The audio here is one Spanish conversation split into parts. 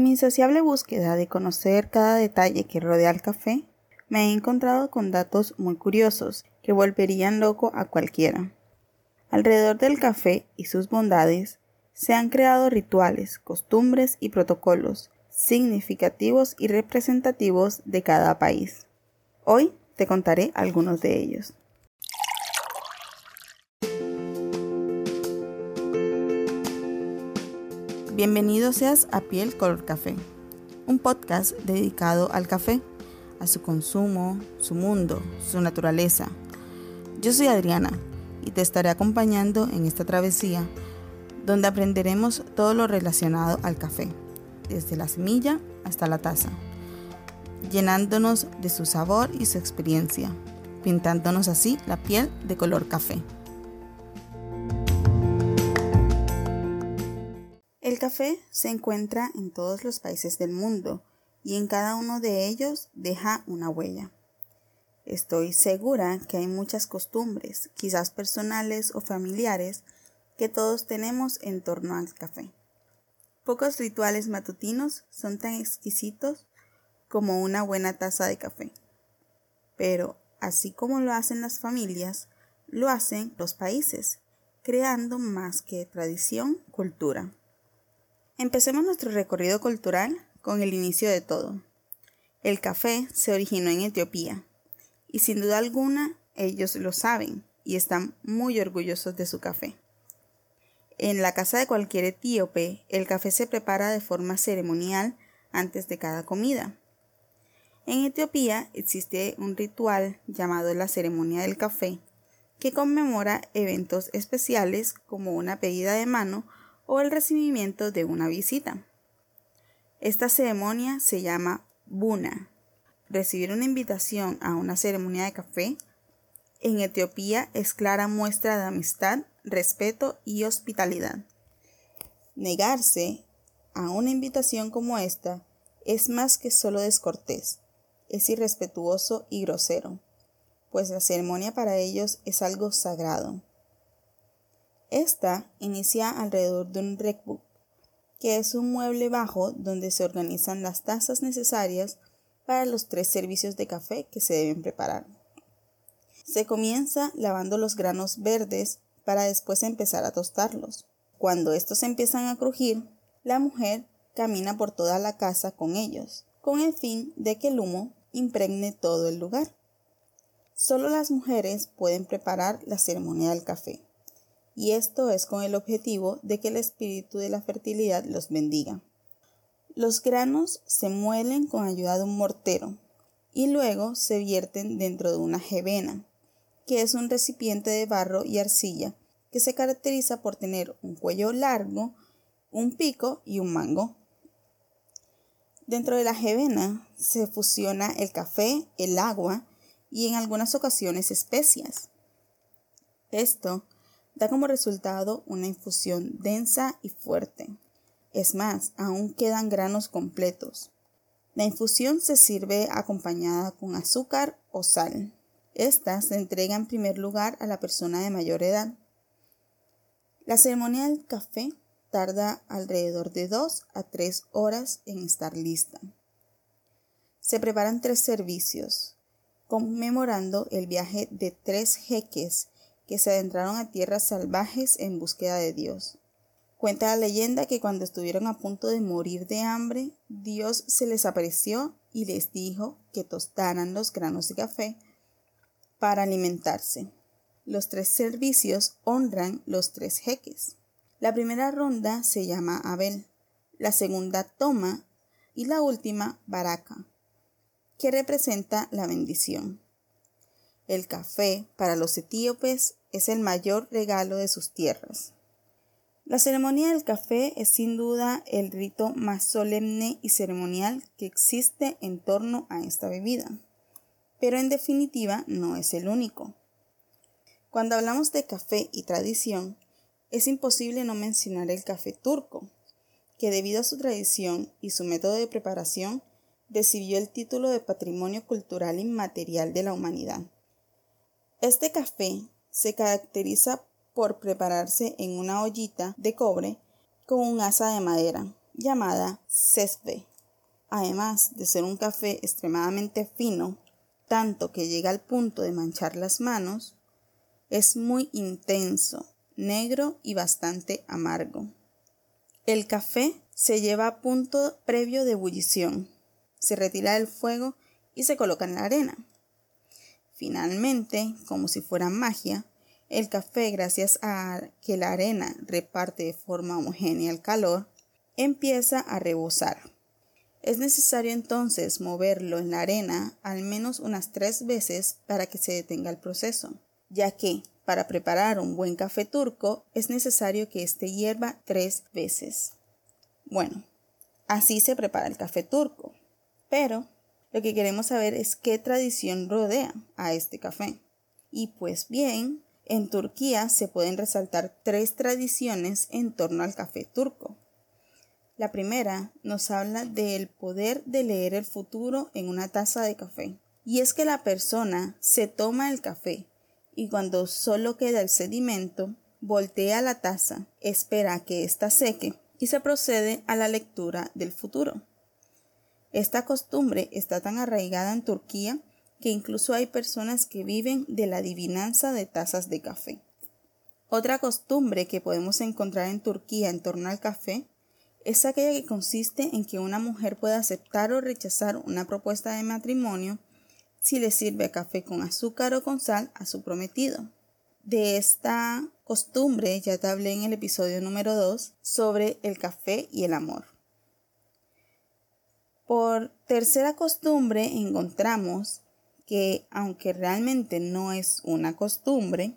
En mi insaciable búsqueda de conocer cada detalle que rodea al café, me he encontrado con datos muy curiosos que volverían loco a cualquiera. Alrededor del café y sus bondades, se han creado rituales, costumbres y protocolos significativos y representativos de cada país. Hoy te contaré algunos de ellos. Bienvenido seas a Piel Color Café, un podcast dedicado al café, a su consumo, su mundo, su naturaleza. Yo soy Adriana y te estaré acompañando en esta travesía donde aprenderemos todo lo relacionado al café, desde la semilla hasta la taza, llenándonos de su sabor y su experiencia, pintándonos así la piel de color café. Café se encuentra en todos los países del mundo y en cada uno de ellos deja una huella. Estoy segura que hay muchas costumbres, quizás personales o familiares, que todos tenemos en torno al café. Pocos rituales matutinos son tan exquisitos como una buena taza de café. Pero, así como lo hacen las familias, lo hacen los países, creando más que tradición, cultura. Empecemos nuestro recorrido cultural con el inicio de todo. El café se originó en Etiopía y sin duda alguna ellos lo saben y están muy orgullosos de su café. En la casa de cualquier etíope, el café se prepara de forma ceremonial antes de cada comida. En Etiopía existe un ritual llamado la ceremonia del café, que conmemora eventos especiales como una pedida de mano o el recibimiento de una visita. Esta ceremonia se llama Buna. Recibir una invitación a una ceremonia de café en Etiopía es clara muestra de amistad, respeto y hospitalidad. Negarse a una invitación como esta es más que solo descortés, es irrespetuoso y grosero, pues la ceremonia para ellos es algo sagrado. Esta inicia alrededor de un recbook, que es un mueble bajo donde se organizan las tazas necesarias para los tres servicios de café que se deben preparar. Se comienza lavando los granos verdes para después empezar a tostarlos. Cuando estos empiezan a crujir, la mujer camina por toda la casa con ellos, con el fin de que el humo impregne todo el lugar. Solo las mujeres pueden preparar la ceremonia del café y esto es con el objetivo de que el espíritu de la fertilidad los bendiga. Los granos se muelen con ayuda de un mortero y luego se vierten dentro de una jevena, que es un recipiente de barro y arcilla que se caracteriza por tener un cuello largo, un pico y un mango. Dentro de la jevena se fusiona el café, el agua y en algunas ocasiones especias. Esto da como resultado una infusión densa y fuerte. Es más, aún quedan granos completos. La infusión se sirve acompañada con azúcar o sal. Esta se entrega en primer lugar a la persona de mayor edad. La ceremonia del café tarda alrededor de 2 a 3 horas en estar lista. Se preparan tres servicios, conmemorando el viaje de tres jeques que se adentraron a tierras salvajes en búsqueda de Dios. Cuenta la leyenda que cuando estuvieron a punto de morir de hambre, Dios se les apareció y les dijo que tostaran los granos de café para alimentarse. Los tres servicios honran los tres jeques. La primera ronda se llama Abel, la segunda Toma y la última Baraka, que representa la bendición. El café para los etíopes es el mayor regalo de sus tierras. La ceremonia del café es sin duda el rito más solemne y ceremonial que existe en torno a esta bebida, pero en definitiva no es el único. Cuando hablamos de café y tradición, es imposible no mencionar el café turco, que debido a su tradición y su método de preparación recibió el título de Patrimonio Cultural Inmaterial de la Humanidad. Este café se caracteriza por prepararse en una ollita de cobre con un asa de madera llamada Sesve. Además de ser un café extremadamente fino, tanto que llega al punto de manchar las manos, es muy intenso, negro y bastante amargo. El café se lleva a punto previo de ebullición, se retira del fuego y se coloca en la arena. Finalmente, como si fuera magia, el café, gracias a que la arena reparte de forma homogénea el calor, empieza a rebosar. Es necesario entonces moverlo en la arena al menos unas tres veces para que se detenga el proceso, ya que para preparar un buen café turco es necesario que éste hierva tres veces. Bueno, así se prepara el café turco, pero lo que queremos saber es qué tradición rodea a este café. Y pues bien, en Turquía se pueden resaltar tres tradiciones en torno al café turco. La primera nos habla del poder de leer el futuro en una taza de café. Y es que la persona se toma el café y cuando solo queda el sedimento, voltea la taza, espera que ésta seque y se procede a la lectura del futuro. Esta costumbre está tan arraigada en Turquía que incluso hay personas que viven de la adivinanza de tazas de café. Otra costumbre que podemos encontrar en Turquía en torno al café es aquella que consiste en que una mujer puede aceptar o rechazar una propuesta de matrimonio si le sirve café con azúcar o con sal a su prometido. De esta costumbre ya te hablé en el episodio número 2 sobre el café y el amor. Por tercera costumbre encontramos que, aunque realmente no es una costumbre,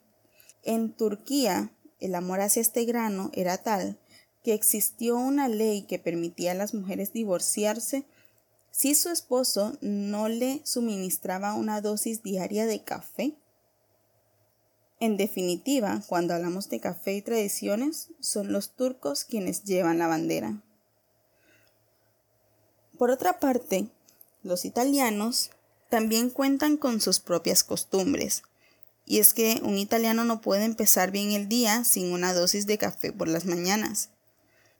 en Turquía el amor hacia este grano era tal que existió una ley que permitía a las mujeres divorciarse si su esposo no le suministraba una dosis diaria de café. En definitiva, cuando hablamos de café y tradiciones, son los turcos quienes llevan la bandera. Por otra parte, los italianos también cuentan con sus propias costumbres, y es que un italiano no puede empezar bien el día sin una dosis de café por las mañanas.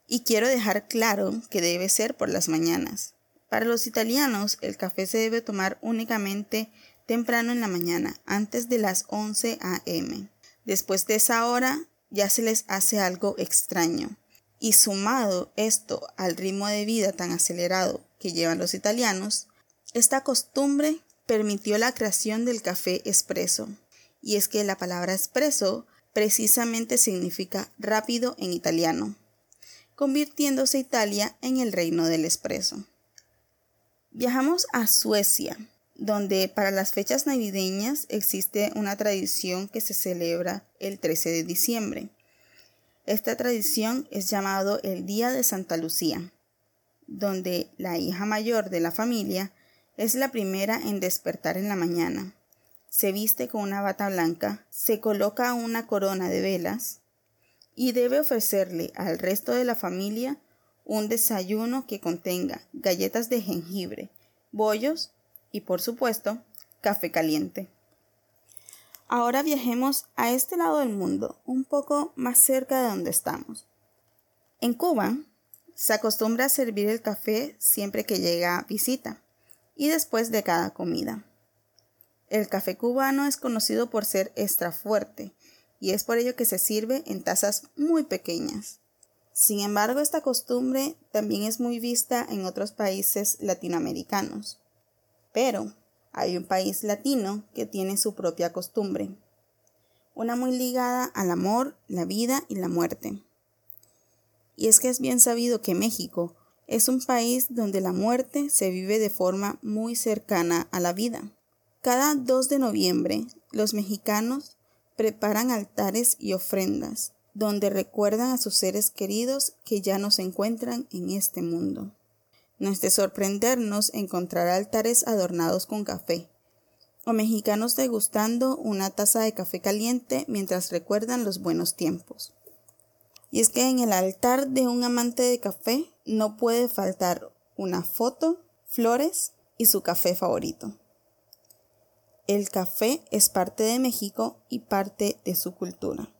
Y quiero dejar claro que debe ser por las mañanas. Para los italianos, el café se debe tomar únicamente temprano en la mañana, antes de las 11 a.m. Después de esa hora, ya se les hace algo extraño. Y sumado esto al ritmo de vida tan acelerado que llevan los italianos, esta costumbre permitió la creación del café espresso. Y es que la palabra espresso precisamente significa rápido en italiano convirtiéndose Italia en el reino del espresso. Viajamos a Suecia, donde para las fechas navideñas existe una tradición que se celebra el 13 de diciembre. Esta tradición es llamado el Día de Santa Lucía, donde la hija mayor de la familia es la primera en despertar en la mañana. Se viste con una bata blanca, se coloca una corona de velas, y debe ofrecerle al resto de la familia un desayuno que contenga galletas de jengibre, bollos y por supuesto café caliente. Ahora viajemos a este lado del mundo, un poco más cerca de donde estamos. En Cuba se acostumbra a servir el café siempre que llega visita y después de cada comida. El café cubano es conocido por ser extra fuerte y es por ello que se sirve en tazas muy pequeñas. Sin embargo, esta costumbre también es muy vista en otros países latinoamericanos. Pero hay un país latino que tiene su propia costumbre, una muy ligada al amor, la vida y la muerte. Y es que es bien sabido que México es un país donde la muerte se vive de forma muy cercana a la vida. Cada 2 de noviembre, los mexicanos preparan altares y ofrendas, donde recuerdan a sus seres queridos que ya no se encuentran en este mundo. No es de sorprendernos encontrar altares adornados con café, o mexicanos degustando una taza de café caliente mientras recuerdan los buenos tiempos. Y es que en el altar de un amante de café no puede faltar una foto, flores y su café favorito. El café es parte de México y parte de su cultura.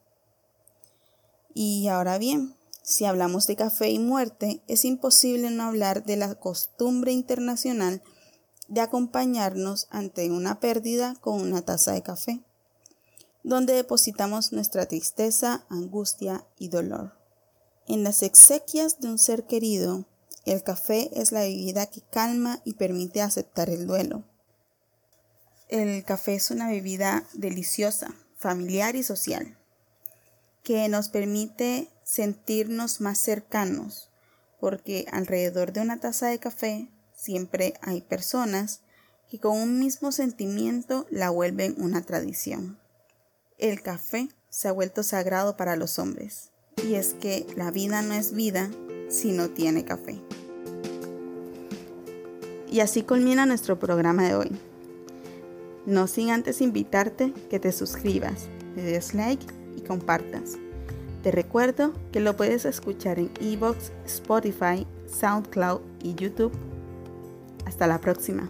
Y ahora bien, Si hablamos de café y muerte, es imposible no hablar de la costumbre internacional de acompañarnos ante una pérdida con una taza de café, donde depositamos nuestra tristeza, angustia y dolor. En las exequias de un ser querido, el café es la bebida que calma y permite aceptar el duelo. El café es una bebida deliciosa, familiar y social, que nos permite sentirnos más cercanos, porque alrededor de una taza de café siempre hay personas que con un mismo sentimiento la vuelven una tradición. El café se ha vuelto sagrado para los hombres, y es que la vida no es vida si no tiene café. Y así culmina nuestro programa de hoy. No sin antes invitarte que te suscribas, le des like y compartas. Te recuerdo que lo puedes escuchar en Evox, Spotify, SoundCloud y YouTube. Hasta la próxima.